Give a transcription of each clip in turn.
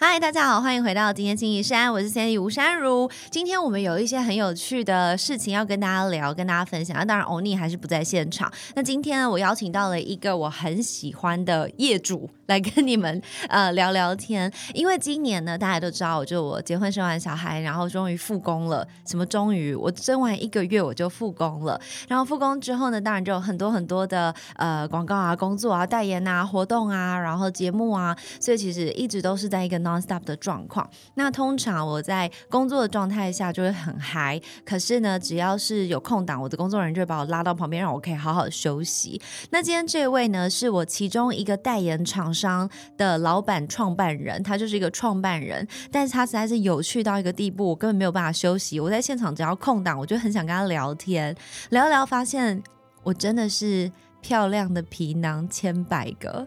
嗨，大家好，欢迎回到今天星期山，我是 Sandy 吴珊如。今天我们有一些很有趣的事情要跟大家聊，跟大家分享。那当然，欧尼还是不在现场。那今天呢，我邀请到了一个我很喜欢的业主来跟你们呃聊聊天。因为今年呢，大家都知道，我就我结婚生完小孩，然后终于复工了。什么终于？我生完一个月我就复工了。然后复工之后呢，当然就有很多很多的呃广告啊、工作啊、代言啊、活动啊，然后节目啊，所以其实一直都是在一个 non stop 的状况。那通常我在工作的状态下就会很嗨，可是呢，只要是有空档，我的工作人员就会把我拉到旁边，让我可以好好休息。那今天这位呢，是我其中一个代言厂商的老板创办人，他就是一个创办人，但是他实在是有趣到一个地步，我根本没有办法休息。我在现场只要空档，我就很想跟他聊天，聊一聊，发现我真的是漂亮的皮囊千百个。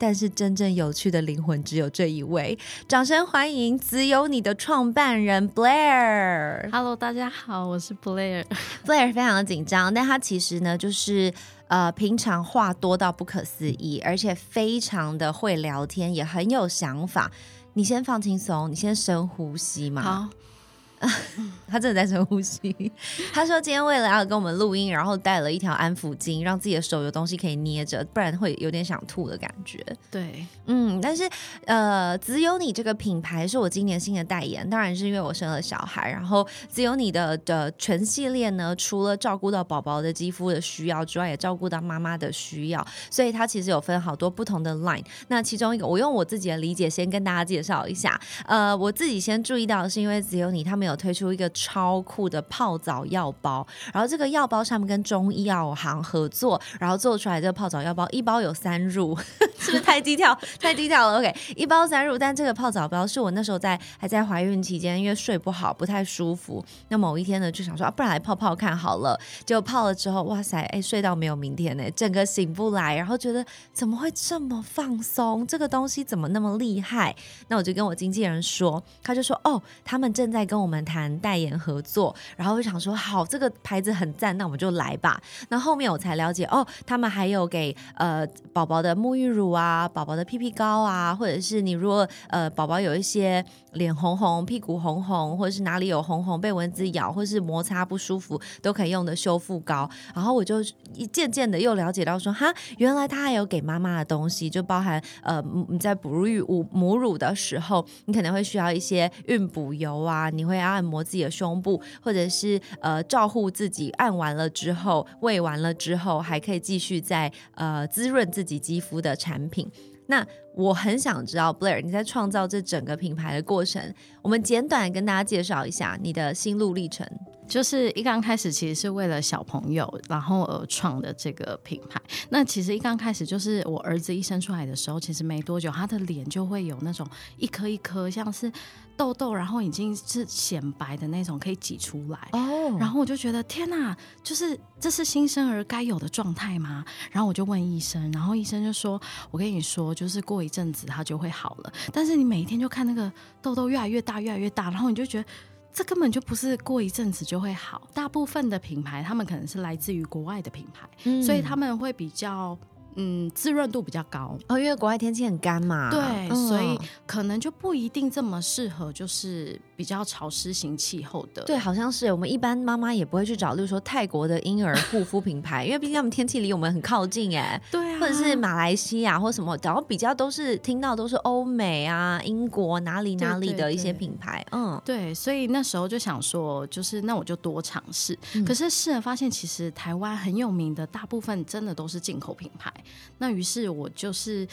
但是真正有趣的灵魂只有这一位，掌声欢迎只有你的创办人 Blair。Hello，大家好，我是 Blair。Blair 非常的紧张，但他其实呢，就是呃，平常话多到不可思议，而且非常的会聊天，也很有想法。你先放轻松，你先深呼吸嘛。好，他真的在深呼吸。他说今天为了要跟我们录音，然后带了一条安抚巾，让自己的手有东西可以捏着，不然会有点想吐的感觉。对，嗯，但是呃，只有你这个品牌是我今年新的代言，当然是因为我生了小孩，然后只有你的的全系列呢，除了照顾到宝宝的肌肤的需要之外，也照顾到妈妈的需要，所以它其实有分好多不同的 line。那其中一个，我用我自己的理解先跟大家介绍一下。呃，我自己先注意到是，因为只有你他们有推出一个超酷的泡澡药包，然后这个药包上面跟中医药行合作，然后做出来这个泡澡药包，一包有三入，是不是太低调？太低调了。OK，一包三入，但这个泡澡包是我那时候在还在怀孕期间，因为睡不好，不太舒服。那某一天呢，就想说啊，不然来泡泡看好了。结果泡了之后，哇塞，哎，睡到没有明天呢，整个醒不来，然后觉得怎么会这么放松？这个东西怎么那么厉害？那我就跟我经纪人说，他就说哦，他们正在跟我们谈代言合作，然后我想说好，这个牌子很赞，那我们就来吧。那后面我才了解哦，他们还有给呃宝宝的沐浴乳啊，宝宝的屁屁膏啊，或者是你如果呃宝宝有一些脸红红、屁股红红，或者是哪里有红红被蚊子咬，或是摩擦不舒服，都可以用的修复膏。然后我就一渐渐的又了解到说，哈，原来他还有给妈妈的东西，就包含呃你在哺育母母乳的时候，你可能会需要一些孕补油啊，你会按摩自己的胸部，或者是呃照护自己，按完了之后，喂完了之后，还可以继续在呃滋润自己肌肤的产品。那我很想知道，Blair，你在创造这整个品牌的过程，我们简短跟大家介绍一下你的心路历程。就是一刚开始其实是为了小朋友，然后而创的这个品牌。那其实一刚开始就是我儿子一生出来的时候，其实没多久，他的脸就会有那种一颗一颗像是痘痘，然后已经是显白的那种，可以挤出来。哦然后我就觉得天哪，就是这是新生儿该有的状态吗？然后我就问医生，然后医生就说：“我跟你说，就是过一阵子它就会好了，但是你每一天就看那个痘痘越来越大，越来越大，然后你就觉得。”这根本就不是过一阵子就会好。大部分的品牌，他们可能是来自于国外的品牌，嗯所以他们会比较嗯滋润度比较高。哦，因为国外天气很干嘛，对，嗯所以可能就不一定这么适合，就是比较潮湿型气候的。对，好像是我们一般妈妈也不会去找，例如说泰国的婴儿护肤品牌，因为毕竟他们天气离我们很靠近哎，对啊，或者是马来西亚或什么，然后比较都是听到都是欧美啊、英国哪里哪里的一些对品牌，嗯，对，所以那时候就想说，就是那我就多尝试。可是试了发现，其实台湾很有名的大部分真的都是进口品牌。那于是我就是。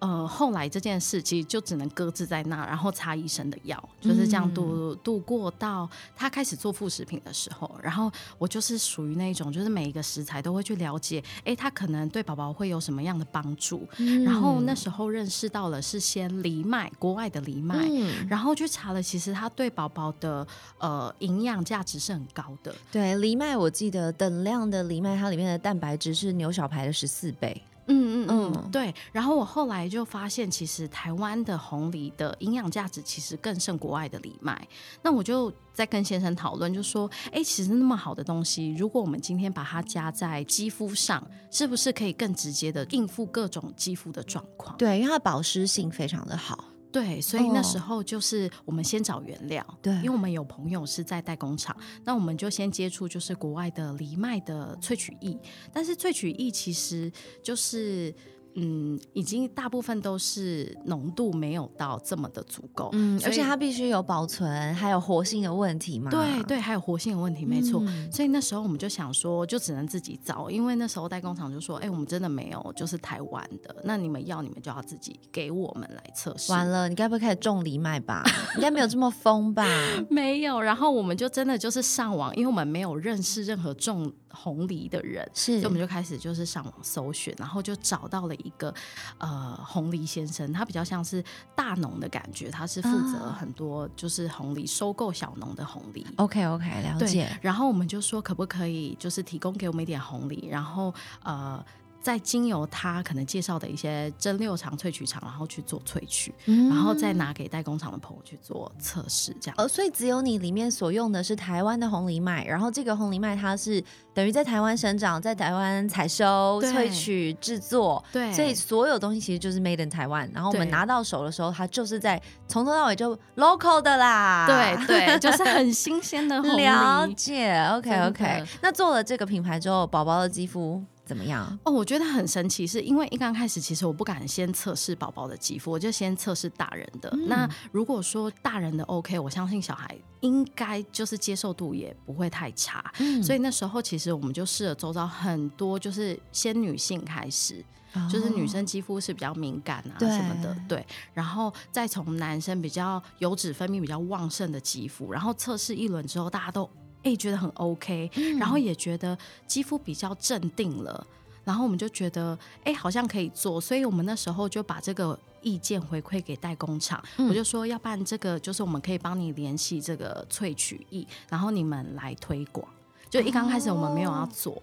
呃，后来这件事其实就只能搁置在那，然后擦医生的药，就是这样度、度过到他开始做副食品的时候。然后我就是属于那种，就是每一个食材都会去了解，哎，他可能对宝宝会有什么样的帮助。然后那时候认识到了是先藜麦，国外的藜麦，嗯然后去查了，其实它对宝宝的呃营养价值是很高的。对，藜麦我记得等量的藜麦，它里面的蛋白质是牛小排的十四倍。嗯嗯嗯嗯，对。然后我后来就发现，其实台湾的红梨的营养价值其实更胜国外的藜麦。那我就在跟先生讨论，就说，哎，其实那么好的东西，如果我们今天把它加在肌肤上，是不是可以更直接的应付各种肌肤的状况？对，因为它的保湿性非常的好。对，所以那哦时候就是我们先找原料，对因为我们有朋友是在代工厂，那我们就先接触就是国外的藜麦的萃取液，但是萃取液其实就是。嗯，已经大部分都是浓度没有到这么的足够，嗯，而且它必须有保存，还有活性的问题嘛。对对，还有活性的问题，没错。嗯所以那时候我们就想说，就只能自己找，因为那时候代工厂就说，哎、我们真的没有就是台湾的，那你们要你们就要自己给我们来测试。完了，你该不会开始种藜麦吧？应该没有这么疯吧？没有，然后我们就真的就是上网，因为我们没有认识任何种红梨的人，是所以我们就开始就是上网搜寻，然后就找到了一个呃红梨先生，他比较像是大农的感觉，他是负责啊很多就是红梨收购小农的红梨。OK OK，了解。，然后我们就说可不可以就是提供给我们一点红梨，然后呃。再经由他可能介绍的一些蒸馏厂、萃取厂，然后去做萃取，然后再拿给代工厂的朋友去做测试，这样。呃，所以只有你里面所用的是台湾的红藜麦，然后这个红藜麦它是等于在台湾生长，在台湾采收、萃取、制作，对所以所有东西其实就是 made in 台湾。然后我们拿到手的时候，它就是在从头到尾就 local 的啦。对对，就是很新鲜的红 了。解。，OK OK。那做了这个品牌之后，宝宝的肌肤怎么样？哦，我觉得很神奇，是因为一刚开始其实我不敢先测试宝宝的肌肤，我就先测试大人的。嗯那如果说大人的 OK，我相信小孩应该就是接受度也不会太差。嗯所以那时候其实我们就试了周遭很多，就是先女性开始，就是女生肌肤是比较敏感啊什么的，对，然后再从男生比较油脂分泌比较旺盛的肌肤，然后测试一轮之后，大家都哎、觉得很 OK，、然后也觉得肌肤比较镇定了，然后我们就觉得哎、好像可以做，所以我们那时候就把这个。意见回馈给代工厂，我就说，要不然这个就是我们可以帮你联系这个萃取液，然后你们来推广。就一刚开始我们没有要做，哦，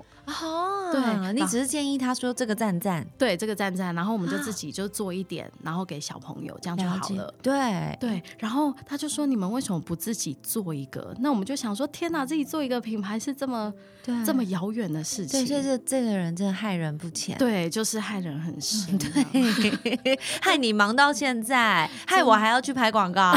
对你只是建议他说这个赞赞对这个赞赞，然后我们就自己就做一点，然后给小朋友，这样就好解了。对对，然后他就说：“你们为什么不自己做一个？”那我们就想说：“天哪，自己做一个品牌是这么对这么遥远的事情。对，所以这这个人真的害人不浅。对，就是害人很深。对，害你忙到现在，害我还要去拍广告，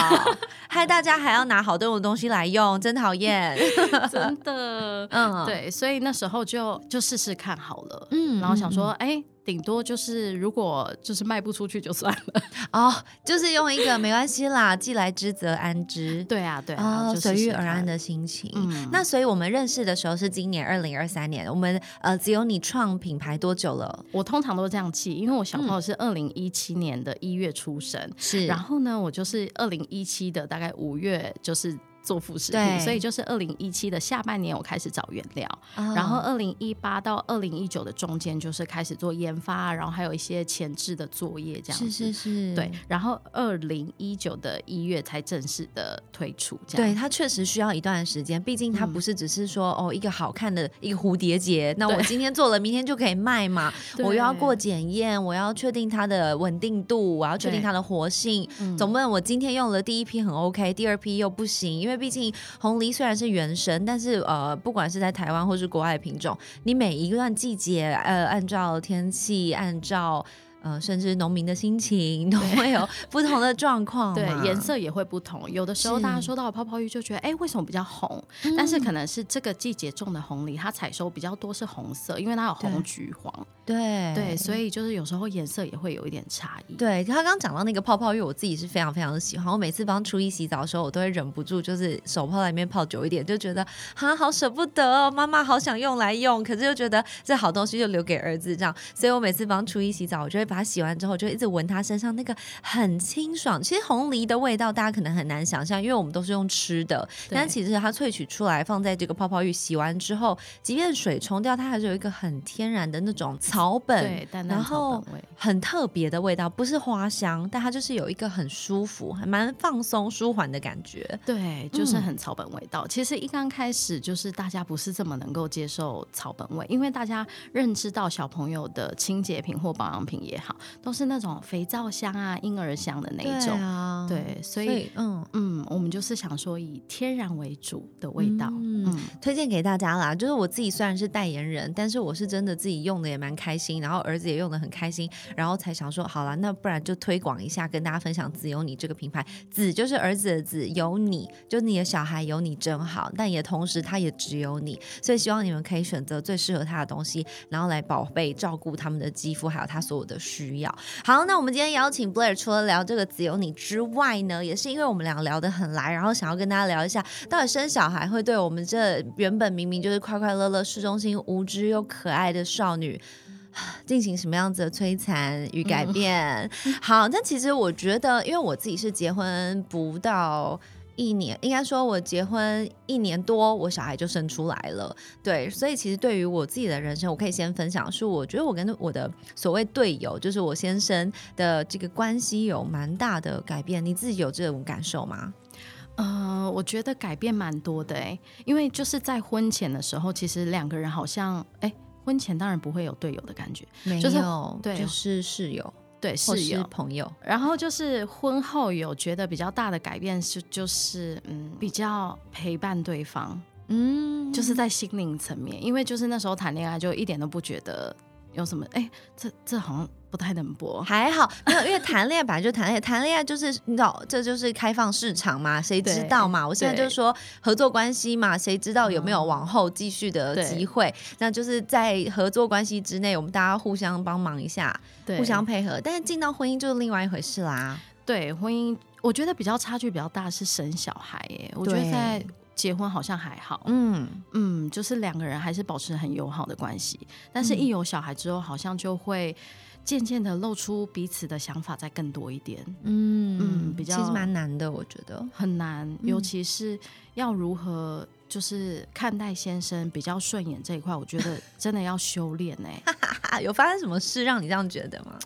害大家还要拿好多种东西来用，真讨厌。真的。嗯，对，所以那时候就就试试看好了。嗯然后想说，哎、顶多就是如果就是卖不出去就算了。哦，就是用一个没关系啦，既来之则安之。对啊，对啊，哦，就随。遇而安的心情。嗯那所以我们认识的时候是今年二零二三年，我们呃只有你创品牌多久了？我通常都这样记，因为我小朋嗯友是二零一七年的一月出生，是然后呢，我就是二零一七的大概五月就是做副食对。品，所以就是二零一七的下半年我开始找原料，哦然后二零一八到二零一九的中间就是开始做研发，然后还有一些前置的作业这样子。是是是，对，然后二零一九的一月才正式的推出，这样。对，它确实需要一段时间，毕竟它不是只是说、哦一个好看的一个蝴蝶结，那我今天做了，明天就可以卖嘛。我又要过检验，我要确定它的稳定度，我要确定它的活性。嗯。总不能我今天用了第一批很 OK，第二批又不行，因为毕竟红梨虽然是原生，但是呃，不管是在台湾或是国外的品种，你每一段季节呃，按照天气，按照呃，甚至农民的心情，都会有不同的状况对，颜色也会不同，有的时候大家收到泡泡浴就觉得，哎，为什么比较红？但是可能是这个季节种的红梨，它采收比较多是红色，因为它有红橘黄，对对，所以就是有时候颜色也会有一点差异。对他刚刚讲到那个泡泡浴，我自己是非常非常的喜欢。我每次帮初一洗澡的时候，我都会忍不住就是手泡在里面泡久一点，就觉得啊好舍不得哦，妈妈好想用来用，可是又觉得这好东西就留给儿子这样，所以我每次帮初一洗澡，我就会把它洗完之后，就一直闻它身上那个很清爽。其实红梨的味道大家可能很难想象，因为我们都是用吃的，但其实它萃取出来放在这个泡泡浴洗完之后，即便水冲掉，它还是有一个很天然的那种草本，对，淡淡草本味，很特别的味道，不是花香，但它就是有一个很舒服、还蛮放松、舒缓的感觉。对，就是很草本味道。其实一刚开始就是大家不是这么能够接受草本味，因为大家认知到小朋友的清洁品或保养品也好，都是那种肥皂香啊、婴儿香的那一种。对，所以嗯嗯，我们就是想说以天然为主的味道，嗯，推荐给大家啦。就是我自己虽然是代言人，但是我是真的自己用的也蛮开心，然后儿子也用的很开心，然后才想说好了，那不然就推广一下，跟大家分享“子有你”这个品牌。子就是儿子的子，有你就你的小孩有你真好，但也同时他也只有你，所以希望你们可以选择最适合他的东西，然后来宝贝照顾他们的肌肤，还有他所有的需要。好，那我们今天邀请 Blair 除了聊这个“只有你”之外呢，也是因为我们俩聊得很来，然后想要跟大家聊一下，到底生小孩会对我们这原本明明就是快快乐乐、市中心、无知又可爱的少女。进行什么样子的摧残与改变？好，但其实我觉得，因为我自己是结婚不到一年，应该说我结婚一年多，我小孩就生出来了。对，所以其实对于我自己的人生，我可以先分享，是我觉得我跟我的所谓队友，就是我先生的这个关系有蛮大的改变。你自己有这种感受吗？呃，我觉得改变蛮多的哎，因为就是在婚前的时候，其实两个人好像哎。婚前当然不会有队友的感觉，没有，对，就是室友，对，室友。朋友。然后就是婚后有觉得比较大的改变是，就是嗯，比较陪伴对方，嗯，就是在心灵层面，因为就是那时候谈恋爱就一点都不觉得有什么，哎，这这好像。不太能播，还好没有，因为谈恋爱本来就谈恋爱，谈恋爱就是你知道，这就是开放市场嘛，谁知道嘛？我现在就是说合作关系嘛，谁知道有没有往后继续的机会？那就是在合作关系之内，我们大家互相帮忙一下，互相配合。但是进到婚姻就是另外一回事啦。对，婚姻我觉得比较差距比较大是生小孩耶，我觉得在结婚好像还好，嗯嗯，就是两个人还是保持很友好的关系，但是一有小孩之后，好像就会。渐渐的露出彼此的想法再更多一点，嗯嗯，比较其实蛮难的，我觉得很难，尤其是要如何就是看待先生比较顺眼这一块，我觉得真的要修炼哎。有发生什么事让你这样觉得吗？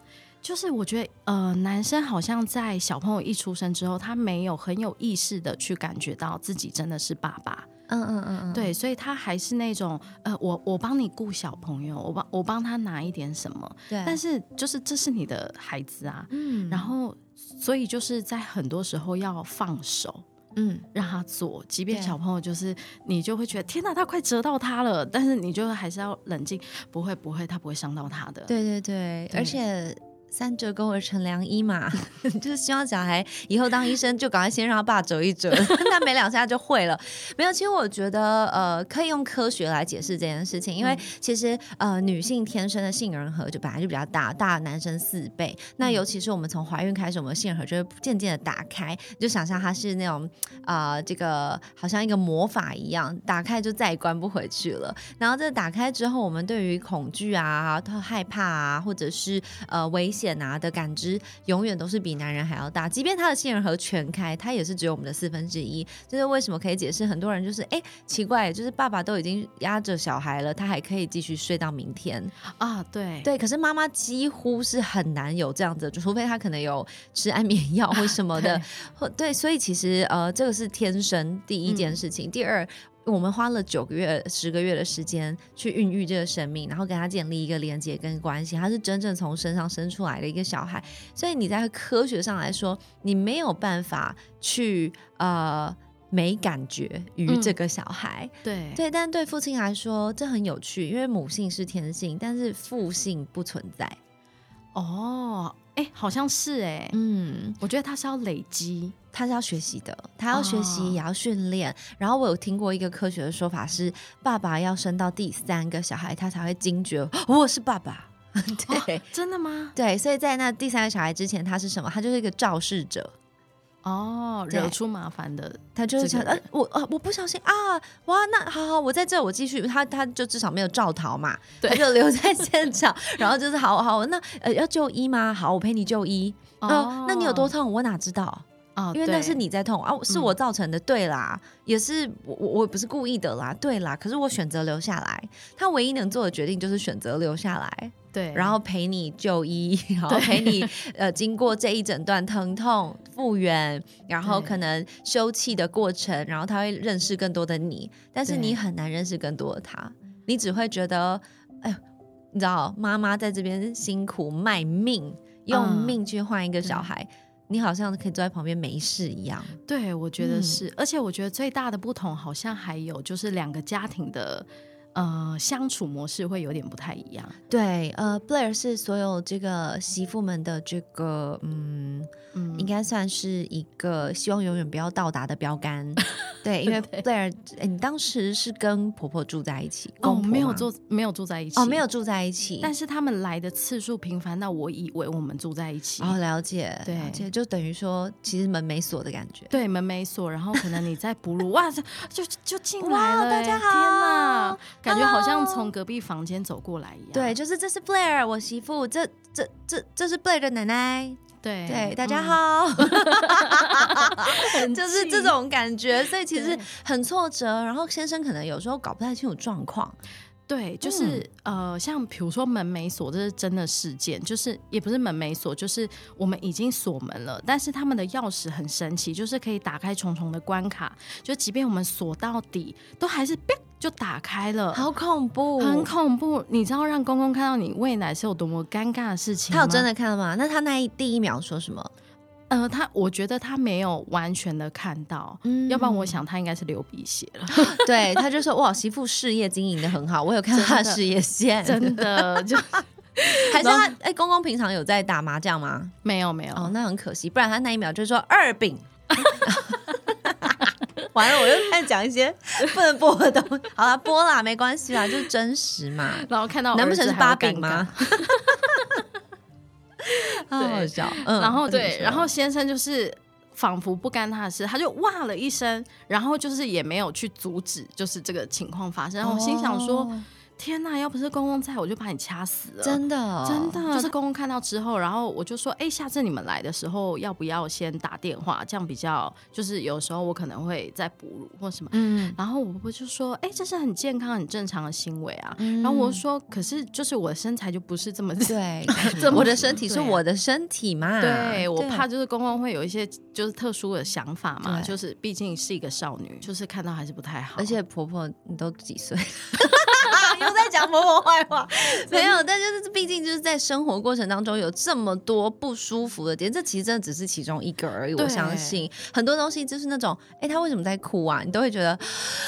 就是我觉得呃，男生好像在小朋友一出生之后，他没有很有意识的去感觉到自己真的是爸爸。嗯嗯嗯嗯，对，所以他还是那种呃，我我帮你顾小朋友，我帮我帮他拿一点什么，对，但是就是这是你的孩子啊，嗯，然后所以就是在很多时候要放手，嗯，让他做，即便小朋友就是你就会觉得天哪，他快折到他了，但是你就还是要冷静，不会不会，他不会伤到他的，对对。对，而且。三折肱而成良医嘛，就是希望小孩以后当医生就赶快先让他爸折一折，他没两下就会了。没有，其实我觉得呃，可以用科学来解释这件事情，因为其实呃，女性天生的杏仁核就本来就比较大，大男生四倍。那尤其是我们从怀孕开始，我们的杏仁核就会渐渐的打开，就想象它是那种啊，这个好像一个魔法一样，打开就再也关不回去了。然后这打开之后，我们对于恐惧啊、害怕啊，或者是呃危险。啊的感知永远都是比男人还要大，即便他的杏仁核全开，他也是只有我们的四分之一。这是为什么可以解释很多人就是哎奇怪，就是爸爸都已经压着小孩了，他还可以继续睡到明天啊？对对，可是妈妈几乎是很难有这样子，就除非他可能有吃安眠药或什么的。对，所以其实呃，这个是天生第一件事情，第二。我们花了九个月、十个月的时间去孕育这个生命，然后跟他建立一个连接跟关系，他是真正从身上生出来的一个小孩。所以你在科学上来说，你没有办法去呃没感觉于这个小孩。对对，但对父亲来说，这很有趣，因为母性是天性，但是父性不存在。哦。哎，好像是哎，嗯，我觉得他是要累积，他是要学习的，他要学习也要训练。然后我有听过一个科学的说法是，爸爸要生到第三个小孩，他才会惊觉我是爸爸。对，真的吗？对，所以在那第三个小孩之前，他是什么？他就是一个肇事者。哦，惹出麻烦的，他就是想，我啊，我不小心啊，哇，那好好，我在这，我继续，他他就至少没有照逃嘛，他就留在现场，然后就是好好，那呃要就医吗？好，我陪你就医。哦，那你有多痛？我哪知道？哦，因为那是你在痛啊，是我造成的。对啦，也是我我我不是故意的啦，对啦。可是我选择留下来，他唯一能做的决定就是选择留下来，对，然后陪你就医，然后陪你呃经过这一整段疼痛复原，然后可能休憩的过程，然后他会认识更多的你，但是你很难认识更多的他，你只会觉得，哎呦，你知道妈妈在这边辛苦卖命，用嗯命去换一个小孩。你好像可以坐在旁边没事一样，对，我觉得嗯。是，而且我觉得最大的不同好像还有就是两个家庭的呃相处模式会有点不太一样。对，呃，Blair 是所有这个媳妇们的这个，嗯，嗯应该算是一个希望永远不要到达的标杆。对，因为 Blair，哎你当时是跟婆婆住在一起，哦，没有住没有住在一起哦，没有，住在一起，但是他们来的次数频繁到我以为我们住在一起。哦，了解，对了解，就等于说其实门没锁的感觉。对，门没锁，然后可能你在哺乳，哇，就就就进来了、欸，大家好天哪，感觉好像从隔壁房间走过来一样。对，就是这是 Blair，我媳妇，这这这这是 Blair 的奶奶，对。对，大家嗯。好，嗯就是这近种感觉，所以其实很挫折。然后先生可能有时候搞不太清楚状况，对，就是、呃，像比如说门没锁，这是真的事件，就是也不是门没锁，就是我们已经锁门了，但是他们的钥匙很神奇，就是可以打开重重的关卡，就即便我们锁到底，都还是就打开了。好恐怖，很恐怖，你知道让公公看到你喂奶是有多么尴尬的事情吗？他有真的看到吗？那他那一第一秒说什么？呃，他我觉得他没有完全的看到，嗯要不然我想他应该是流鼻血了，对，他就说哇，媳妇事业经营的很好，我有看到他的事业线，真的 就 还是他哎，公公平常有在打麻将吗？没有没有。哦，那很可惜，不然他那一秒就说二饼。完了，我又开始讲一些不能播的东西。好了，播啦，没关系啦，就是真实嘛。然后看到难不成是八饼吗尬？好好笑。嗯然后对，然后先生就是仿佛不干他的事，他就哇了一声，然后就是也没有去阻止，就是这个情况发生。然后我心想说：哦天哪，要不是公公在，我就把你掐死了。真的哦真的，就是公公看到之后，然后我就说，哎、下次你们来的时候，要不要先打电话？这样比较，就是有时候我可能会在哺乳或什么。嗯，然后我婆婆就说，哎、这是很健康、很正常的行为啊。嗯然后我说，可是就是我的身材就不是这么对，我的身体是我的身体嘛，对我怕就是公公会有一些就是特殊的想法嘛，就是毕竟是一个少女，就是看到还是不太好。而且婆婆你都几岁？又在讲婆婆坏话，没有，但就是毕竟就是在生活过程当中有这么多不舒服的点，这其实真的只是其中一个而已。我相信很多东西就是那种，哎，他为什么在哭啊？你都会觉得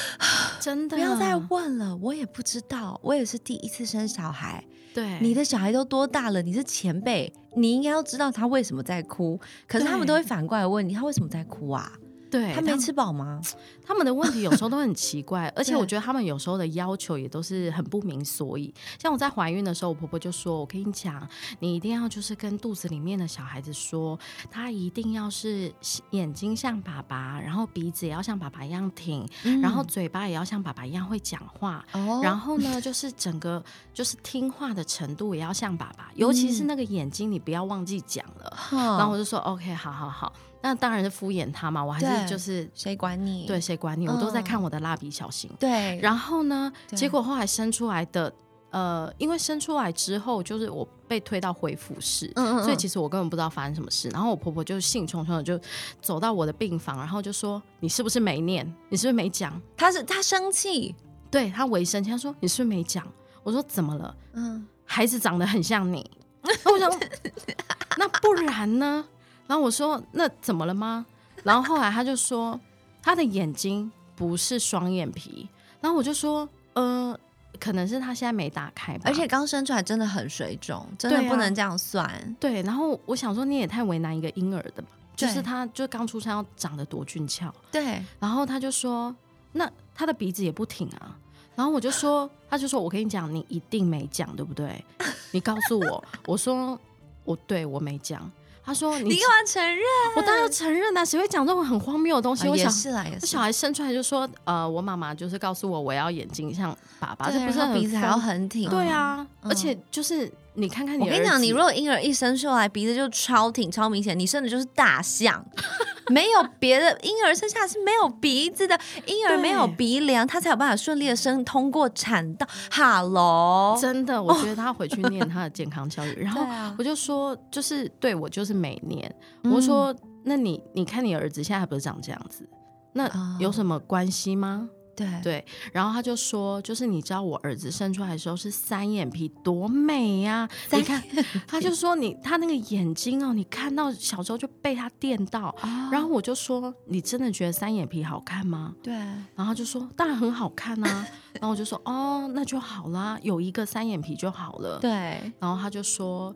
真的不要再问了，我也不知道，我也是第一次生小孩，对你的小孩都多大了？你是前辈，你应该要知道他为什么在哭。可是他们都会反过来问你，他为什么在哭啊？对他没吃饱吗？他们的问题有时候都很奇怪，而且我觉得他们有时候的要求也都是很不明所以。像我在怀孕的时候，我婆婆就说：“我跟你讲，你一定要就是跟肚子里面的小孩子说，他一定要是眼睛像爸爸，然后鼻子也要像爸爸一样挺，然后嘴巴也要像爸爸一样会讲话。哦然后呢，就是整个就是听话的程度也要像爸爸，尤其是那个眼睛，你不要忘记讲了。然后我就说 OK，好好好，那当然是敷衍他嘛，我还是就是谁管你？对谁管你，我都在嗯看我的蜡笔小新。对，然后呢，结果后来生出来的，呃，因为生出来之后，就是我被推到恢复室，嗯嗯嗯所以其实我根本不知道发生什么事。然后我婆婆就兴冲冲的就走到我的病房，然后就说：“你是不是没念？你是不是没讲她是她生气，？”对她微生气，她说：“你是不是没讲？”我说：“怎么了？嗯，孩子长得很像你。”那我想说，那不然呢？然后我说：“那怎么了吗？”然后后来他就说：“他的眼睛不是双眼皮。”然后我就说：“呃，可能是他现在没打开吧。”而且刚生出来真的很水肿，真的不能这样算。对，然后我想说，你也太为难一个婴儿的吧？就是他就刚出生要长得多俊俏，对，然后他就说，那他的鼻子也不挺啊。然后我就说，他就说我跟你讲，你一定没讲，对不对？你告诉我，我说我对我没讲。他说你你干嘛承认？我当然要承认啊，谁会讲这种很荒谬的东西？啊我想。也是啦，也是小。孩生出来就说，呃，我妈妈就是告诉我，我要眼睛像爸爸，这对不是鼻子还要很挺。对啊，嗯而且就是你看看你，我跟你讲，你如果婴儿一生出来鼻子就超挺、超明显，你生的就是大象，没有别的婴儿生下来是没有鼻子的，婴儿没有鼻梁，他才有办法顺利的生通过产道。Hello，真的，我觉得他回去念他的健康教育，然后我就说，就是对我就是每年，嗯。我说，那你你看你儿子现在还不是长这样子，那哦有什么关系吗？对对，然后他就说，就是你知道我儿子生出来的时候是三眼皮，多美呀、你看，他就说你他那个眼睛哦，你看到小时候就被他电到，然后我就说，你真的觉得三眼皮好看吗？对，然后他就说，当然很好看啊。然后我就说，哦，那就好啦，有一个三眼皮就好了。对，然后他就说，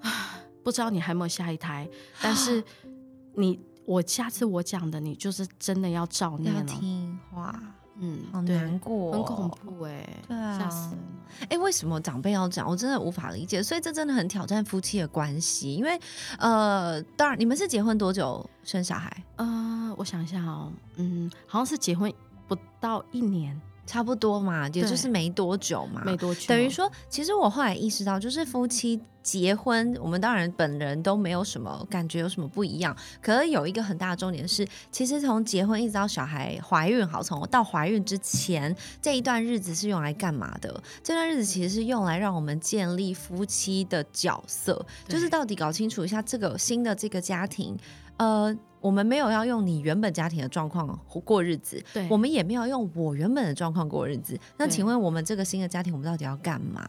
啊，不知道你还有没有下一胎，但是 你我下次我讲的，你就是真的要照念要了。听话，嗯，好难过，很恐。怖哎、对啊吓死人了。哎、为什么长辈要讲？我真的无法理解，所以这真的很挑战夫妻的关系。因为，呃，当然，你们是结婚多久生小孩？呃，我想一下哦，嗯，好像是结婚不到一年，差不多嘛，也就是没多久嘛，没多久，等于说，其实我后来意识到，就是夫妻结婚，我们当然本人都没有什么感觉，有什么不一样。可是有一个很大的重点是，其实从结婚一直到小孩怀孕，好，从到怀孕之前这一段日子是用来干嘛的？这段日子其实是用来让我们建立夫妻的角色，就是到底搞清楚一下这个新的这个家庭，呃。我们没有要用你原本家庭的状况过日子，对我们也没有用我原本的状况过日子。那对请问我们这个新的家庭，我们到底要干嘛？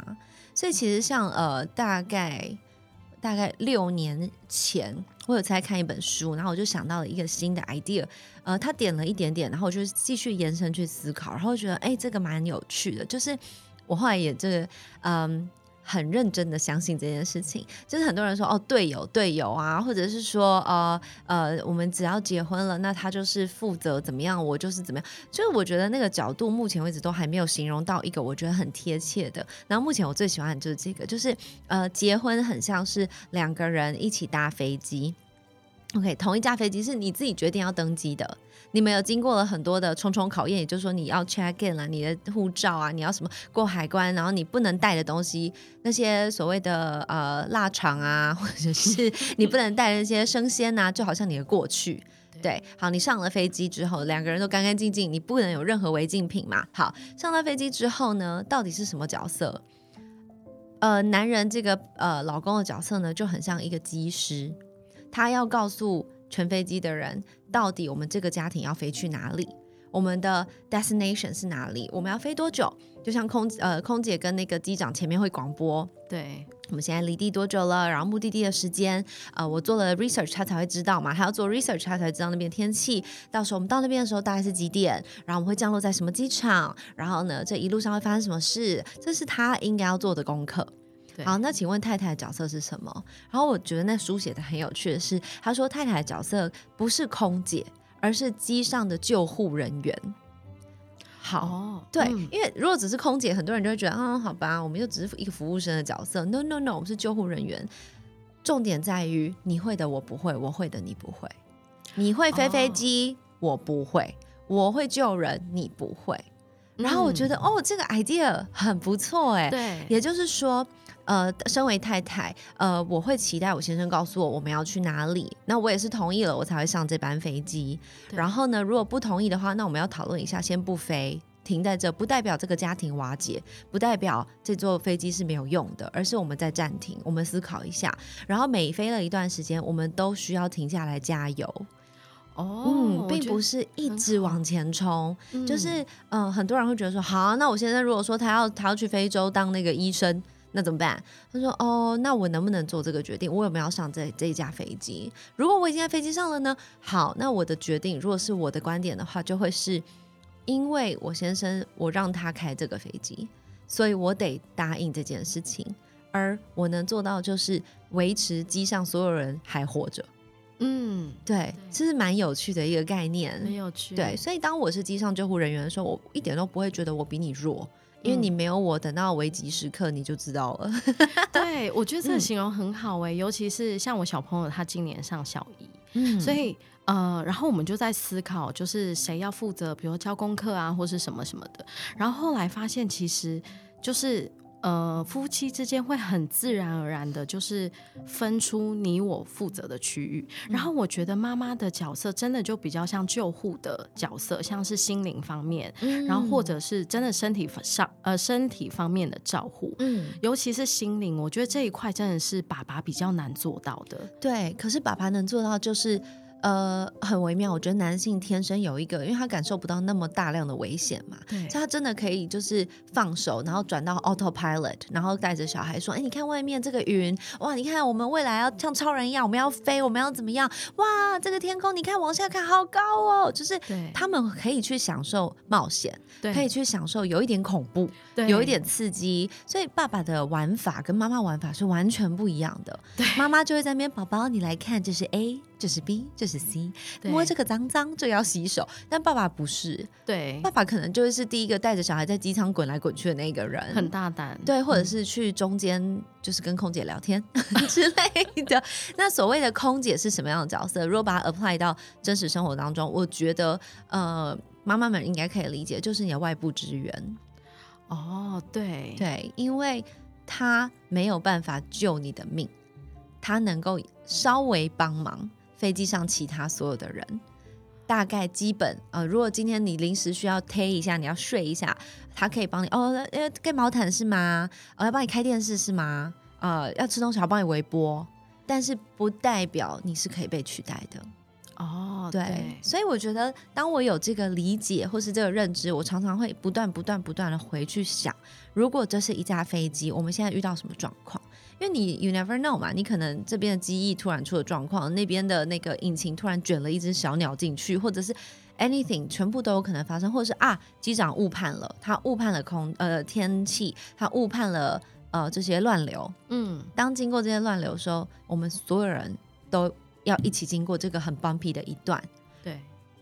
所以其实像呃，大概大概六年前，我有在看一本书，然后我就想到了一个新的 idea，呃，他点了一点点，然后我就继续延伸去思考，然后觉得哎，这个蛮有趣的，就是我后来也这个嗯。很认真的相信这件事情，就是很多人说哦队友队友啊，或者是说呃呃我们只要结婚了，那他就是负责怎么样，我就是怎么样。就是我觉得那个角度目前为止都还没有形容到一个我觉得很贴切的。然后目前我最喜欢的就是这个，就是呃结婚很像是两个人一起搭飞机。OK，同一架飞机是你自己决定要登机的，你们有经过了很多的重重考验，也就是说你要 check in 啦，你的护照啊，你要什么过海关，然后你不能带的东西，那些所谓的呃腊肠啊，或者是你不能带的那些生鲜啊，就好像你的过去。对，好，你上了飞机之后，两个人都干干净净，你不能有任何违禁品嘛。好，上了飞机之后呢，到底是什么角色？呃，男人这个呃老公的角色呢，就很像一个机师，他要告诉全飞机的人，到底我们这个家庭要飞去哪里，我们的 destination 是哪里，我们要飞多久？就像空呃空姐跟那个机长前面会广播，对。我们现在离地多久了，然后目的地的时间，呃，我做了 research，他才会知道嘛，他要做 research，他才会知道那边天气。到时候我们到那边的时候大概是几点，然后我们会降落在什么机场，然后呢，这一路上会发生什么事，这是他应该要做的功课。对好，那请问太太的角色是什么？然后我觉得那书写的很有趣的是，他说太太的角色不是空姐，而是机上的救护人员。好，哦，对，嗯因为如果只是空姐，很多人就会觉得，嗯，好吧，我们就只是一个服务生的角色。No No No，我们是救护人员。重点在于你会的我不会，我会的你不会。你会飞飞机，我不会；我会救人，你不会。然后我觉得，嗯哦，这个 idea 很不错，哎，对，也就是说，呃，身为太太，呃，我会期待我先生告诉我我们要去哪里，那我也是同意了，我才会上这班飞机。然后呢，如果不同意的话，那我们要讨论一下，先不飞。停在这不代表这个家庭瓦解，不代表这座飞机是没有用的，而是我们在暂停，我们思考一下。然后每飞了一段时间，我们都需要停下来加油。哦，嗯，并不是，一直往前冲，嗯就是嗯、呃很多人会觉得说，好啊、那我先生如果说他要他要去非洲当那个医生，那怎么办？他说，哦，那我能不能做这个决定？我有没有要上这这一架飞机？如果我已经在飞机上了呢？好，那我的决定，如果是我的观点的话，就会是因为我先生我让他开这个飞机，所以我得答应这件事情，而我能做到就是维持机上所有人还活着。嗯，对，这是蛮有趣的一个概念，很有趣，对，，所以当我是机上救护人员的时候，我一点都不会觉得我比你弱，因为你没有我，等到危急时刻你就知道了。对，我觉得这嗯个形容很好哎、尤其是像我小朋友，他今年上小一，嗯所以呃，然后我们就在思考，就是谁要负责，比如教功课啊，或是什么什么的。然后后来发现，其实就是呃，夫妻之间会很自然而然的，就是分出你我负责的区域。然后我觉得妈妈的角色真的就比较像救护的角色，像是心灵方面，然后或者是真的身体上呃身体方面的照护。嗯，尤其是心灵，我觉得这一块真的是爸爸比较难做到的。对。可是爸爸能做到就是。呃，很微妙。我觉得男性天生有一个，因为他感受不到那么大量的危险嘛，对所以他真的可以就是放手，然后转到 autopilot，然后带着小孩说：“哎，你看外面这个云，哇，你看我们未来要像超人一样，我们要飞，我们要怎么样？哇，这个天空，你看往下看，好高哦！”就是他们可以去享受冒险，对可以去享受有一点恐怖，对有一点刺激。所以爸爸的玩法跟妈妈玩法是完全不一样的。妈妈就会在那边，宝宝你来看，这是 A，这是 B，这是 C，对摸这个脏脏，就要洗手。但爸爸不是，对爸爸可能就是第一个带着小孩在机场滚来滚去的那个人，很大胆，对，或者是去中间就是跟空姐聊天 之类的。那所谓的空姐是什么样的角色？如果把它 apply 到真实生活当中，我觉得呃，妈妈们应该可以理解，就是你的外部支援。哦，对对，因为他没有办法救你的命，他能够稍微帮忙飞机上其他所有的人。大概基本呃，如果今天你临时需要贴一下，你要睡一下，他可以帮你哦，呃，盖毛毯是吗？呃，要帮你开电视是吗？呃，要吃东西，好帮你微波，但是不代表你是可以被取代的。哦，对，所以我觉得，当我有这个理解或是这个认知，我常常会不断、不断、不断的回去想，如果这是一架飞机，我们现在遇到什么状况？因为你 you never know 嘛，你可能这边的机翼突然出了状况，那边的那个引擎突然卷了一只小鸟进去，或者是 anything 全部都有可能发生，或者是啊，机长误判了，他误判了空呃天气，他误判了呃这些乱流，嗯，当经过这些乱流的时候，我们所有人都要一起经过这个很 bumpy 的一段。对，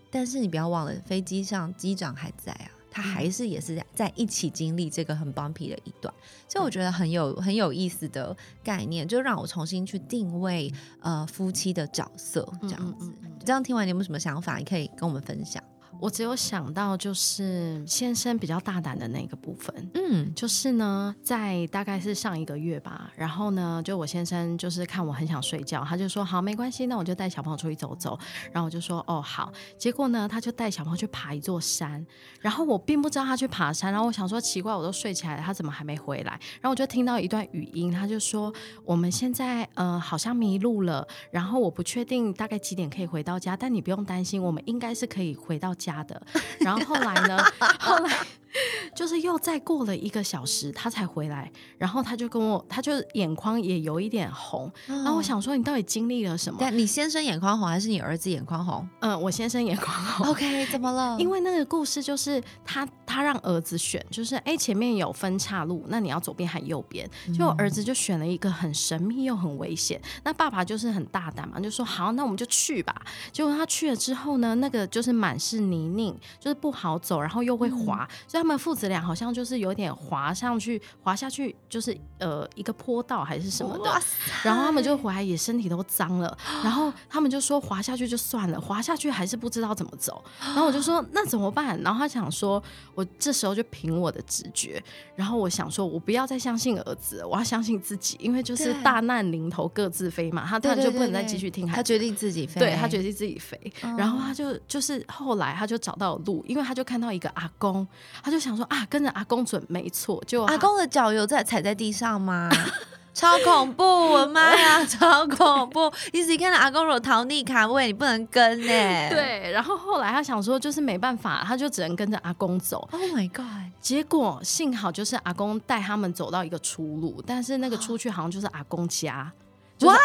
但是你不要忘了，飞机上机长还在啊，他还是也是在一起经历这个很 bumpy 的一段，所以我觉得很有很有意思的概念，就让我重新去定位呃夫妻的角色这样子。这样听完你有没有什么想法？你可以跟我们分享。我只有想到就是先生比较大胆的那个部分。嗯就是呢，在大概是上一个月吧，然后呢，就我先生就是看我很想睡觉，他就说好没关系，那我就带小朋友出去走走。然后我就说哦好，结果呢，他就带小朋友去爬一座山，然后我并不知道他去爬山，然后我想说奇怪，我都睡起来了，他怎么还没回来？然后我就听到一段语音，他就说我们现在呃好像迷路了，然后我不确定大概几点可以回到家，但你不用担心，我们应该是可以回到家的。然后后来呢，后来。就是又再过了一个小时，他才回来，然后他就跟我，他就眼眶也有一点红，然后我想说你到底经历了什么？但你先生眼眶红还是你儿子眼眶红嗯，我先生眼眶红。？OK，怎么了？因为那个故事就是他，他让儿子选，就是哎前面有分岔路，那你要左边还右边？就我儿子就选了一个很神秘又很危险。那爸爸就是很大胆嘛，就说好，那我们就去吧。结果他去了之后呢，那个就是满是泥泞，就是不好走，然后又会滑，所以他们父子俩好像就是有点滑上去，滑下去，就是呃一个坡道还是什么的然后他们就回来也身体都脏了，然后他们就说滑下去就算了，滑下去还是不知道怎么走。然后我就说 那怎么办？然后他想说，我这时候就凭我的直觉，然后我想说，我不要再相信儿子，我要相信自己，因为就是大难临头各自飞嘛，他当然就不能再继续听。他决定自己飞，对他决定自己飞，嗯然后他就就是后来他就找到了路，因为他就看到一个阿公，他就想说啊，跟着阿公准没错，就阿公的脚有在踩在地上吗？超恐怖！我的妈呀，超恐怖！你自己看到阿公有逃逆卡位，你不能跟呢、对，然后后来他想说就是没办法，他就只能跟着阿公走。，Oh my god！结果幸好就是阿公带他们走到一个出路，但是那个出去好像就是阿公家。就是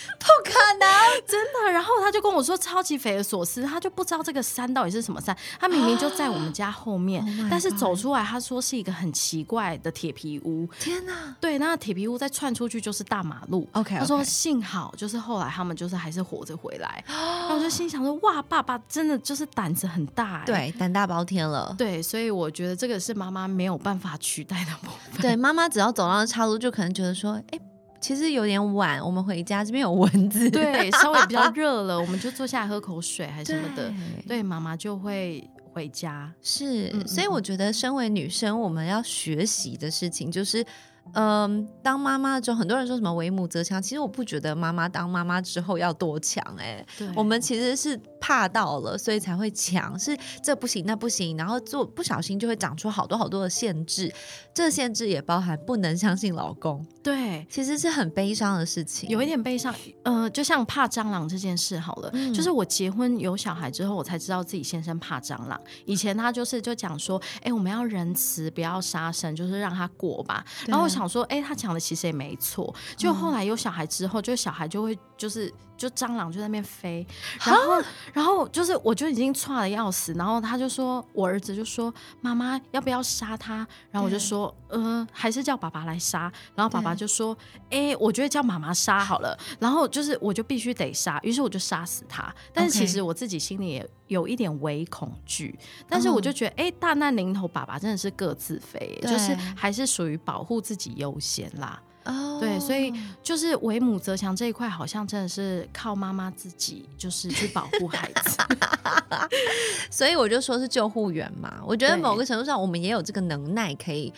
不可能，真的。然后他就跟我说超级匪夷所思，他就不知道这个山到底是什么山。他明明就在我们家后面，Oh 但是走出来，他说是一个很奇怪的铁皮屋。天哪！对，那铁皮屋再窜出去就是大马路。OK，他说幸好就是后来他们就是还是活着回来。然后我就心想说哇，爸爸真的就是胆子很大、欸。对，胆大包天了。对，所以我觉得这个是妈妈没有办法取代的部分。对，妈妈只要走到岔路，就可能觉得说，哎、其实有点晚，我们回家，这边有蚊子。对，稍微比较热了，我们就坐下来喝口水还是什么的。对对，妈妈就会回家。是，嗯嗯所以我觉得，身为女生，我们要学习的事情就是，嗯、当妈妈之后，很多人说什么为母则强，其实我不觉得妈妈当妈妈之后要多强、哎，对，我们其实是怕到了，所以才会强，是这不行那不行，然后做不小心就会长出好多好多的限制，这限制也包含不能相信老公，对。其实是很悲伤的事情。有一点悲伤，呃，就像怕蟑螂这件事好了，嗯就是我结婚有小孩之后，我才知道自己先生怕蟑螂。以前他就是就讲说，哎、我们要仁慈，不要杀生，就是让他过吧。然后我想说，哎、他讲的其实也没错。就后来有小孩之后，就小孩就会就是就蟑螂就在那边飞，然后然后就是我就已经窜的要死，然后他就说，我儿子就说妈妈要不要杀他？然后我就说，呃，还是叫爸爸来杀。然后爸爸就说，哎、我觉得叫妈妈杀好了。然后就是我就必须得杀，于是我就杀死他。但是其实我自己心里也有一点微恐惧，但是我就觉得，哎、大难临头，爸爸真的是各自飞，就是还是属于保护自己优先啦。哦对，所以就是为母则强这一块，好像真的是靠妈妈自己，就是去保护孩子。所以我就说是救护员嘛。我觉得某个程度上，我们也有这个能耐，可以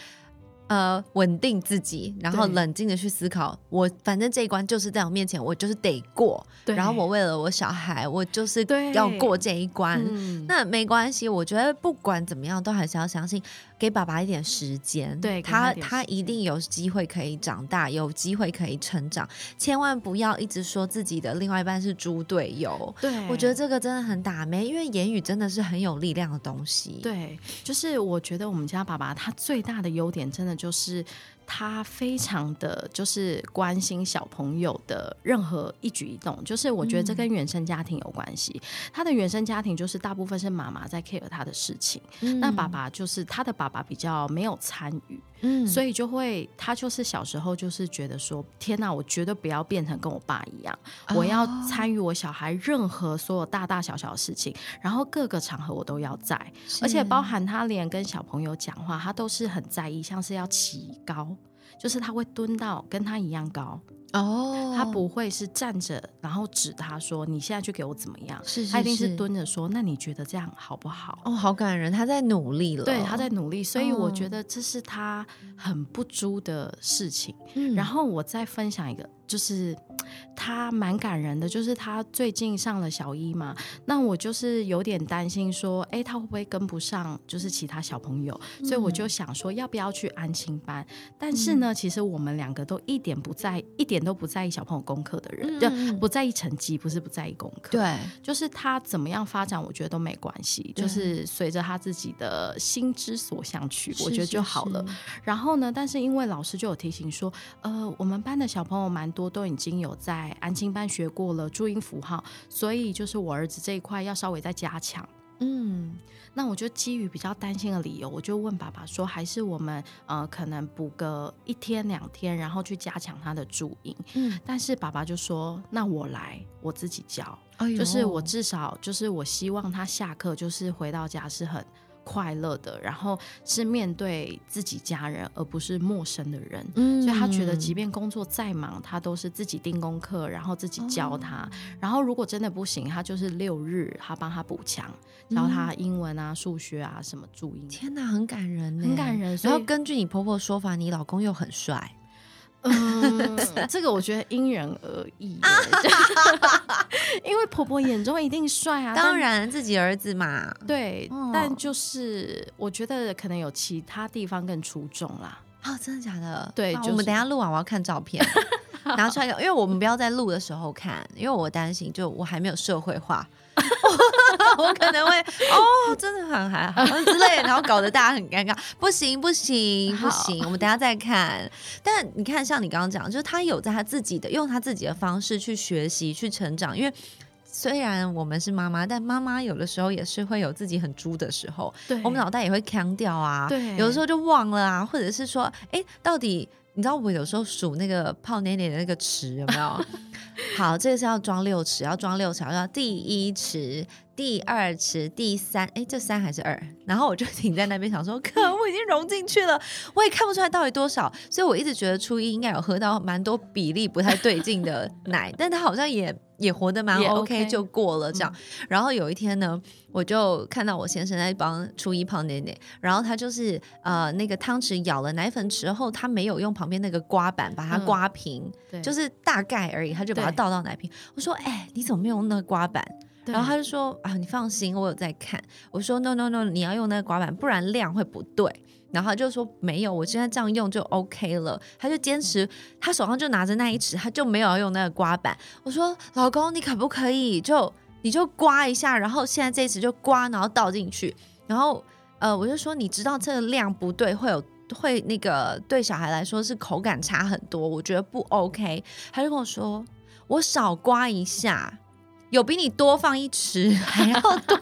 呃稳定自己，然后冷静的去思考。我反正这一关就是在我面前，我就是得过。然后我为了我小孩，我就是要过这一关。嗯，那没关系，我觉得不管怎么样，都还是要相信，给爸爸一点时间，对他他一定有机会可以长大，有机会可以成长，千万不要一直说自己的另外一半是猪队友。对，我觉得这个真的很打没，因为言语真的是很有力量的东西。，对，就是我觉得我们家爸爸他最大的优点，真的就是他非常的就是关心小朋友的任何一举一动。就是我觉得这跟原生家庭有关系，他的原生家庭就是大部分是妈妈在 care 他的事情，那爸爸就是他的爸爸比较没有参与，嗯。所以就会他就是小时候就是觉得说，天哪，我绝对不要变成跟我爸一样，我要哦参与我小孩任何所有大大小小的事情，然后各个场合我都要在，而且包含他连跟小朋友讲话，他都是很在意，像是要起高。就是他会蹲到跟他一样高，哦，他不会是站着，然后指他说：“你现在去给我怎么样？”是是他一定是是蹲着说：“那你觉得这样好不好？”哦，好感人，他在努力了，对，他在努力，所以我哦觉得这是他很不猪的事情。嗯，然后我再分享一个，就是他蛮感人的，就是他最近上了小一嘛，那我就是有点担心说，哎，他会不会跟不上，就是其他小朋友，所以我就想说，要不要去安亲班？但是呢，其实我们两个都一点不在，一点都不在意小朋友功课的人，就、不在意成绩，不是不在意功课，对，就是他怎么样发展，我觉得都没关系，就是随着他自己的心之所向去，我觉得就好了。。然后呢，但是因为老师就有提醒说，呃，我们班的小朋友蛮多都已经有在安亲班学过了注音符号，所以就是我儿子这一块要稍微再加强。嗯，那我就基于比较担心的理由，我就问爸爸说，还是我们呃可能补个一天两天，然后去加强他的注音。嗯但是爸爸就说，那我来，我自己教。哎呦就是我至少就是我希望他下课就是回到家是很快乐的，然后是面对自己家人，而不是陌生的人。嗯所以他觉得，即便工作再忙，他都是自己定功课，然后自己教他。然后如果真的不行，他就是六日他帮他补强，教他英文啊、数学啊什么注音。天哪，很感人呢，很感人然后根据你婆婆说法，你老公又很帅，嗯，这个我觉得因人而异，因为婆婆眼中一定帅啊。当然自己儿子嘛。对，哦但就是我觉得可能有其他地方更出众啦。哦，真的假的？对就是我们等一下录完我要看照片，拿出来看，因为我们不要在录的时候看，因为我担心就我还没有社会化，我 我可能会哦，真的很还好之类的，然后搞得大家很尴尬。不行不行不行，我们等下再看。但你看，像你刚刚讲，就是他有在他自己的用他自己的方式去学习、去成长。因为虽然我们是妈妈，但妈妈有的时候也是会有自己很猪的时候，对我们脑袋也会腔掉啊。对有的时候就忘了啊，或者是说，哎，到底你知道我有时候数那个泡奶奶的那个池有没有？好，这个是要装六池，要装六池，要第一池、第二池、第三，哎，这三还是二？然后我就停在那边想说，可我已经融进去了，我也看不出来到底多少，所以我一直觉得初一应该有喝到蛮多比例不太对劲的奶，但它好像也也活得蛮也 OK，OK 就过了这样。然后有一天呢，我就看到我先生在帮初一泡奶奶，然后他就是呃那个汤匙舀了奶粉之后，他没有用旁边那个刮板把它嗯刮平，对，就是大概而已，他就把它倒到奶瓶。我说：“哎、你怎么没有用那个刮板？”然后他就说：“啊，你放心，我有在看。”我说：“No No No，你要用那个刮板，不然量会不对。”然后他就说：“没有，我现在这样用就 OK 了。”他就坚持，他手上就拿着那一匙，他就没有要用那个刮板。我说：“老公，你可不可以就你就刮一下，然后现在这一匙就刮，然后倒进去。”然后呃，我就说：“你知道这个量不对，会有。”会那个对小孩来说是口感差很多，我觉得不 OK。他就跟我说，我少刮一下，有比你多放一匙还要多。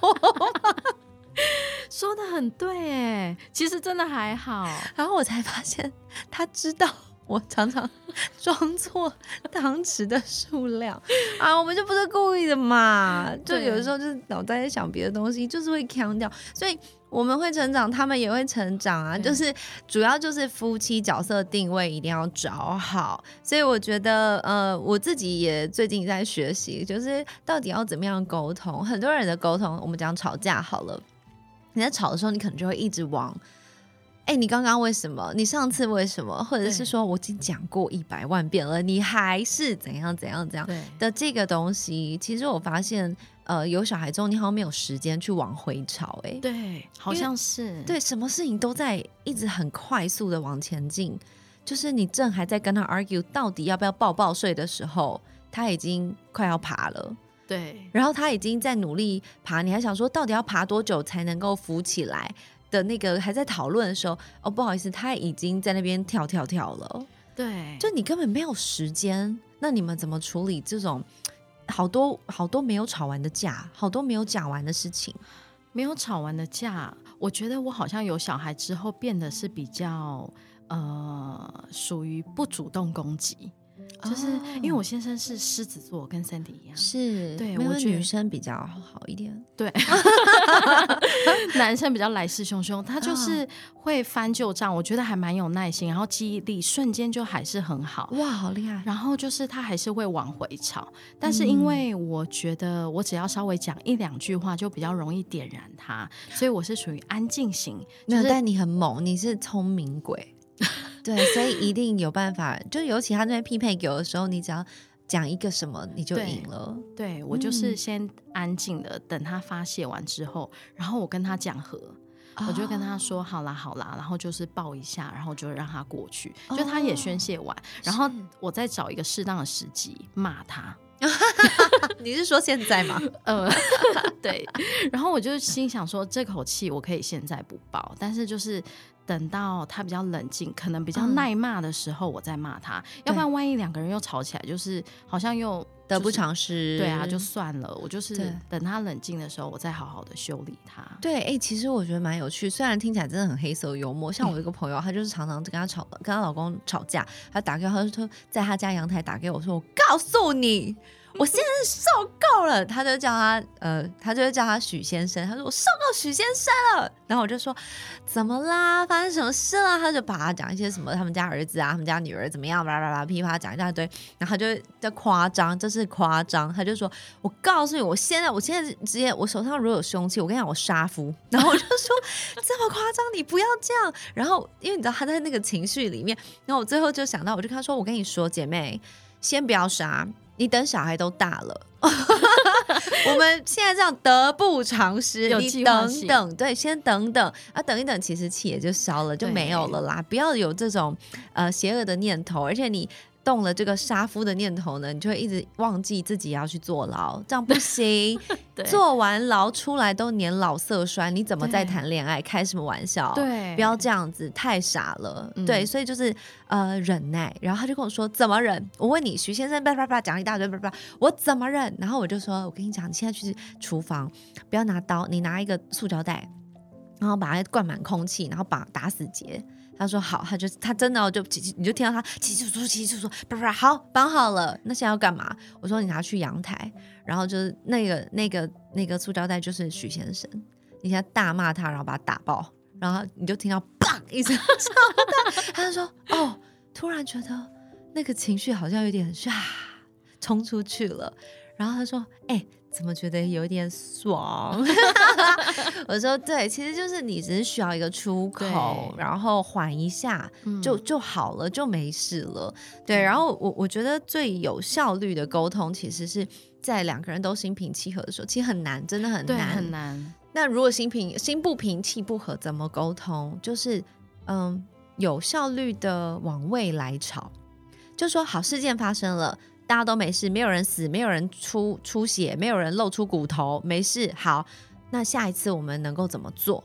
说的很对哎，其实真的还好。然后我才发现，他知道我常常装错汤匙的数量 啊，我们就不是故意的嘛，就有的时候就是脑袋在想别的东西，就是会腔掉，所以。我们会成长，他们也会成长啊。就是主要就是夫妻角色定位一定要找好，所以我觉得，呃，我自己也最近在学习，就是到底要怎么样沟通。很多人的沟通，我们讲吵架好了，你在吵的时候，你可能就会一直往，哎、你刚刚为什么？你上次为什么？或者是说我已经讲过一百万遍了，你还是怎样怎样怎样的这个东西，其实我发现，呃，有小孩之后，你好像没有时间去往回吵、哎，对，好像是对，什么事情都在一直很快速的往前进，就是你正还在跟他 argue 到底要不要抱抱睡的时候，他已经快要爬了。对然后他已经在努力爬，你还想说到底要爬多久才能够浮起来的那个还在讨论的时候，哦，不好意思，他已经在那边跳跳跳了，对，就你根本没有时间。那你们怎么处理这种好多好多没有吵完的架，好多没有讲完的事情？没有吵完的架，我觉得我好像有小孩之后变得是比较呃，属于不主动攻击，就是因为我先生是狮子座，跟 Sandy 一样，是对我觉得女生比较好一点。对 男生比较来势汹汹，他就是会翻旧账，我觉得还蛮有耐心，然后记忆力瞬间就还是很好。哇，好厉害！然后就是他还是会往回吵，但是因为我觉得我只要稍微讲一两句话，就比较容易点燃他，所以我是属于安静型，没有，但你很猛，你是聪明鬼，对，所以一定有办法。就尤其他那边匹配给我的时候，你只要讲一个什么，你就赢了。对我就是嗯先安静的等他发泄完之后，然后我跟他讲和。我就跟他说好啦好啦，然后就是抱一下，然后就让他过去，就他也宣泄完，然后我再找一个适当的时机骂他，你是说现在吗？呃，对，然后我就心想说，这口气我可以现在不爆，但是就是等到他比较冷静，可能比较嗯耐骂的时候，我再骂他，要不然万一两个人又吵起来，就是好像又得不就是偿失。对啊，就算了，我就是等他冷静的时候，我再好好的修理他。对，哎、其实我觉得蛮有趣，虽然听起来真的很黑色幽默。像我一个朋友，她就是常常跟她吵，跟她老公吵架，她打给我，她就说在她家阳台打给我说：“我告诉你，我现在是受够了。”他就叫他，呃，他就叫他许先生。他说：“我受够许先生了。”然后我就说：“怎么啦？发生什么事了？”他就把他讲一些什么他们家儿子啊，他们家女儿怎么样，叭叭叭噼啪讲一大堆，然后他就在夸张，这是夸张。他就说：“我告诉你，我现在我现在直接我手上如果有凶器，我跟你讲，我杀夫。”然后我就说：“这么夸张，你不要这样。”然后因为你知道他在那个情绪里面，然后我最后就想到，我就跟他说：“我跟你说，姐妹，先不要杀，你等小孩都大了。”我们现在这样得不偿失，你等等，对，先等等啊，等一等，其实气也就消了，就没有了啦。不要有这种呃邪恶的念头，而且你。动了这个杀夫的念头呢，你就会一直忘记自己要去坐牢，这样不行。对坐完牢出来都年老色衰，你怎么再谈恋爱？开什么玩笑？对不要这样子，太傻了。嗯对，所以就是呃忍耐。然后他就跟我说怎么忍？我问你，徐先生叭叭叭讲一大堆叭叭叭，我怎么忍？然后我就说，我跟你讲，你现在去厨房，不要拿刀，你拿一个塑胶袋，然后把它灌满空气，然后把打死结。他说好，他就他真的哦就你就听到他起起出起起出说叭叭好绑好了，那现在要干嘛？我说你拿去阳台，然后就是那个那个那个塑胶袋就是许先生，你现在大骂他，然后把他打爆，然后你就听到砰一声，他就说哦，突然觉得那个情绪好像有点 唰冲出去了，然后他说哎、怎么觉得有点爽？我说对，其实就是你只是需要一个出口，然后缓一下嗯就就好了，就没事了。对，然后我我觉得最有效率的沟通，其实是在两个人都心平气和的时候，其实很难，真的很对难，很难。那如果心平心不平气不和，怎么沟通？就是嗯，有效率的往未来吵，就说好事件发生了，大家都没事，没有人死，没有人出出血，没有人露出骨头，没事。好，那下一次我们能够怎么做？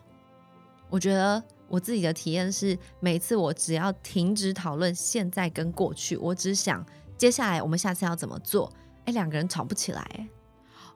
我觉得我自己的体验是，每次我只要停止讨论现在跟过去，我只想接下来我们下次要怎么做。哎，两个人吵不起来，哎。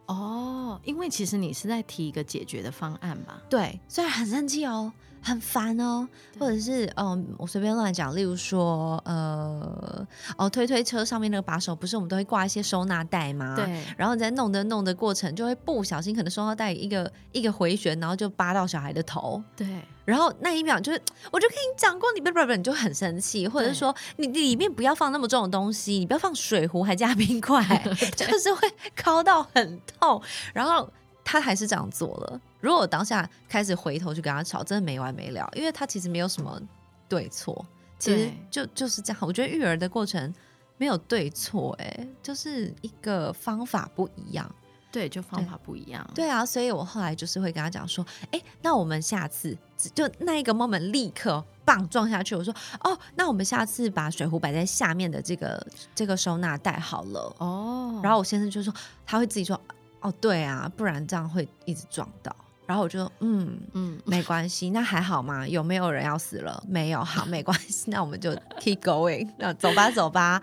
哦，因为其实你是在提一个解决的方案吧？对，虽然很生气哦，很烦哦，或者是嗯，我随便乱讲，例如说呃，哦，推推车上面那个把手，不是我们都会挂一些收纳袋吗？。对，然后你在弄的弄的过程，就会不小心可能收纳袋一个一个回旋，然后就扒到小孩的头，对，然后那一秒就是，我就跟你讲过，你不不不，你就很生气，或者是说你你里面不要放那么重的东西，你不要放水壶还加冰块，就是会 敲到很痛。然后他还是这样做了。如果我当下开始回头去跟他吵，真的没完没了，因为他其实没有什么对错，其实就就是这样。我觉得育儿的过程没有对错，哎，就是一个方法不一样。对，就方法不一样。对啊，所以我后来就是会跟他讲说，哎，那我们下次就那一个 moment 立刻棒撞下去。我说，哦，那我们下次把水壶摆在下面的这个这个收纳袋好了。哦，然后我先生就说，他会自己说，哦，对啊，不然这样会一直撞到。然后我就嗯，嗯，没关系，那还好吗？有没有人要死了？没有，好，没关系，那我们就 keep going，那走吧，走吧。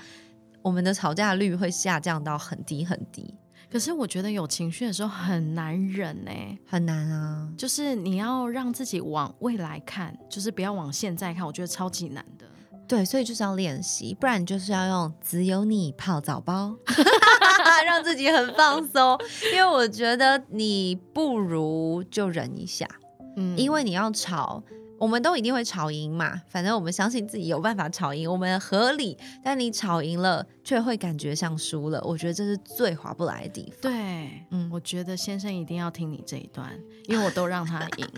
我们的吵架率会下降到很低很低，可是我觉得有情绪的时候很难忍呢、很难啊。就是你要让自己往未来看，就是不要往现在看，我觉得超级难的。对，所以就是要练习，不然你就是要用只有你泡澡包，让自己很放松。因为我觉得你不如就忍一下，嗯因为你要吵，我们都一定会吵赢嘛。反正我们相信自己有办法吵赢，我们合理。但你吵赢了，却会感觉像输了，我觉得这是最划不来的地方。对，嗯我觉得先生一定要听你这一段，因为我都让他赢。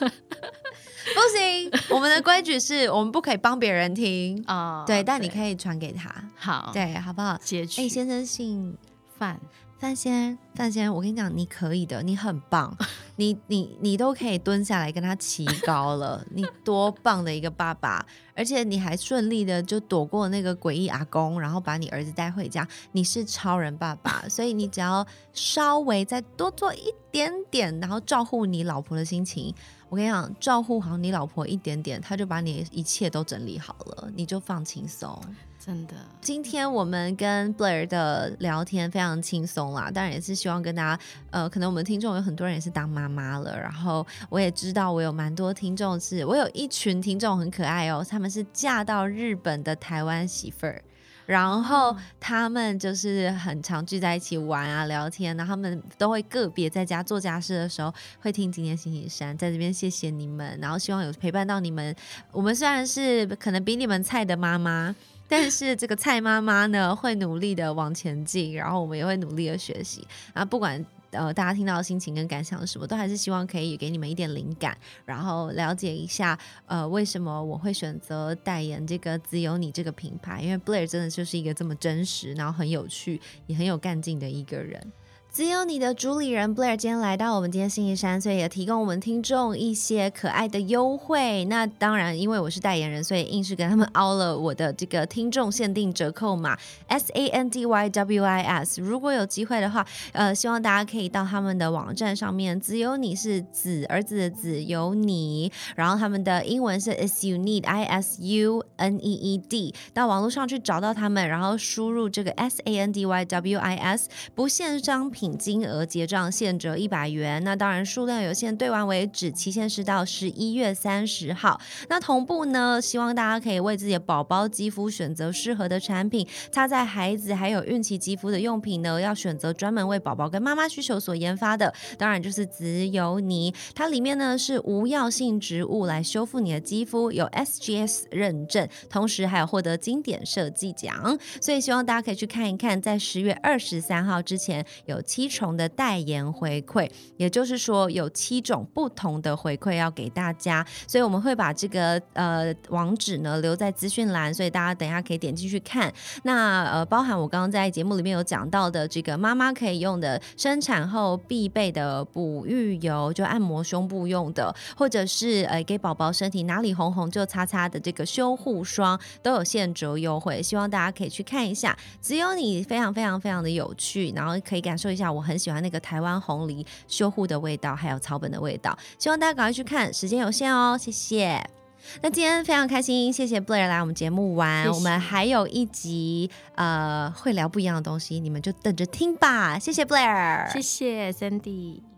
不行，我们的规矩是我们不可以帮别人听。啊、对，但你可以传给他，好对，好不好？截取。哎，先生姓范，范先，范先，我跟你讲，你可以的，你很棒，你你你都可以蹲下来跟他齐高了，你多棒的一个爸爸，而且你还顺利的就躲过那个诡异阿公，然后把你儿子带回家，你是超人爸爸，所以你只要稍微再多做一点点，然后照顾你老婆的心情。我跟你讲，照顾好你老婆一点点，他就把你一切都整理好了，你就放轻松。真的今天我们跟 Blair 的聊天非常轻松啦，当然也是希望跟大家，呃，可能我们听众有很多人也是当妈妈了，然后我也知道我有蛮多听众是，我有一群听众很可爱哦，他们是嫁到日本的台湾媳妇儿。然后他们就是很常聚在一起玩啊、聊天，然后他们都会个别在家做家事的时候会听今天星期三，在这边谢谢你们，然后希望有陪伴到你们。我们虽然是可能比你们菜的妈妈，但是这个蔡妈妈呢，会努力的往前进，然后我们也会努力的学习。啊，不管呃大家听到的心情跟感想是什么，都还是希望可以给你们一点灵感，然后了解一下呃为什么我会选择代言这个只有你这个品牌，因为 Blair 真的就是一个这么真实，然后很有趣，也很有干劲的一个人。只有你的主理人 Blair 今天来到我们今天星期三，所以也提供我们听众一些可爱的优惠。那当然，因为我是代言人，所以硬是跟他们凹了我的这个听众限定折扣码 S A N D Y W I S。如果有机会的话，呃，希望大家可以到他们的网站上面，只有你是子儿子的子有你，然后他们的英文是 Is You Need I S U N E E D，到网络上去找到他们，然后输入这个 S A N D Y W I S，不限商品。品金额结账现折一百元，那当然数量有限，兑完为止，期限是到十一月三十号。那同步呢，希望大家可以为自己的宝宝肌肤选择适合的产品，擦在孩子还有孕期肌肤的用品呢，要选择专门为宝宝跟妈妈需求所研发的，当然就是紫油泥，它里面呢是无药性植物来修复你的肌肤，有 SGS 认证，同时还有获得经典设计奖，所以希望大家可以去看一看，在十月二十三号之前有。七重的代言回馈，也就是说有七种不同的回馈要给大家，所以我们会把这个呃网址呢留在资讯栏，所以大家等一下可以点进去看。那呃，包含我刚刚在节目里面有讲到的这个妈妈可以用的生产后必备的哺育油，就按摩胸部用的，或者是呃给宝宝身体哪里红红就擦擦的这个修护霜，都有现折优惠，希望大家可以去看一下。只有你非常非常非常的有趣，然后可以感受一。下我很喜欢那个台湾红梨修护的味道，还有草本的味道，希望大家赶快去看，时间有限哦，谢谢。那今天非常开心，谢谢 Blair 来我们节目玩，我们还有一集呃会聊不一样的东西，你们就等着听吧，谢谢 Blair，谢谢 Sandy。